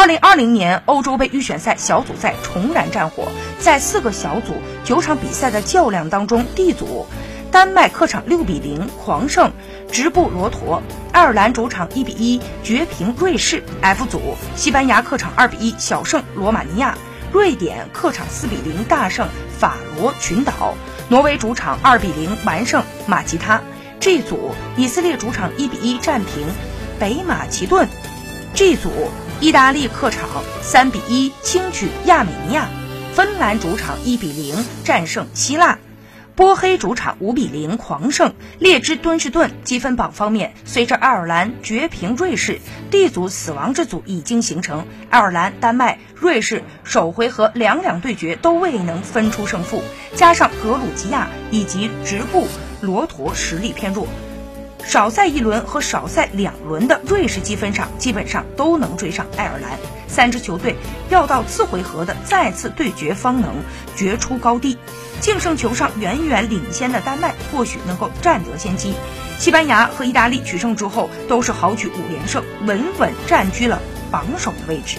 二零二零年欧洲杯预选赛小组赛重燃战火，在四个小组九场比赛的较量当中，D 组丹麦客场六比零狂胜直布罗陀，爱尔兰主场一比一绝平瑞士；F 组西班牙客场二比一小胜罗马尼亚，瑞典客场四比零大胜法罗群岛，挪威主场二比零完胜马吉他。G 组以色列主场一比一战平北马其顿，G 组意大利客场三比一轻取亚美尼亚，芬兰主场一比零战胜希腊，波黑主场五比零狂胜列支敦士顿。积分榜方面，随着爱尔兰绝平瑞士，D 组死亡之组已经形成，爱尔兰、丹麦、瑞士首回合两两对决都未能分出胜负，加上格鲁吉亚以及直布。罗陀实力偏弱，少赛一轮和少赛两轮的瑞士积分上基本上都能追上爱尔兰。三支球队要到次回合的再次对决方能决出高低。净胜球上远远领先的丹麦或许能够占得先机。西班牙和意大利取胜之后都是豪取五连胜，稳稳占据了榜首的位置。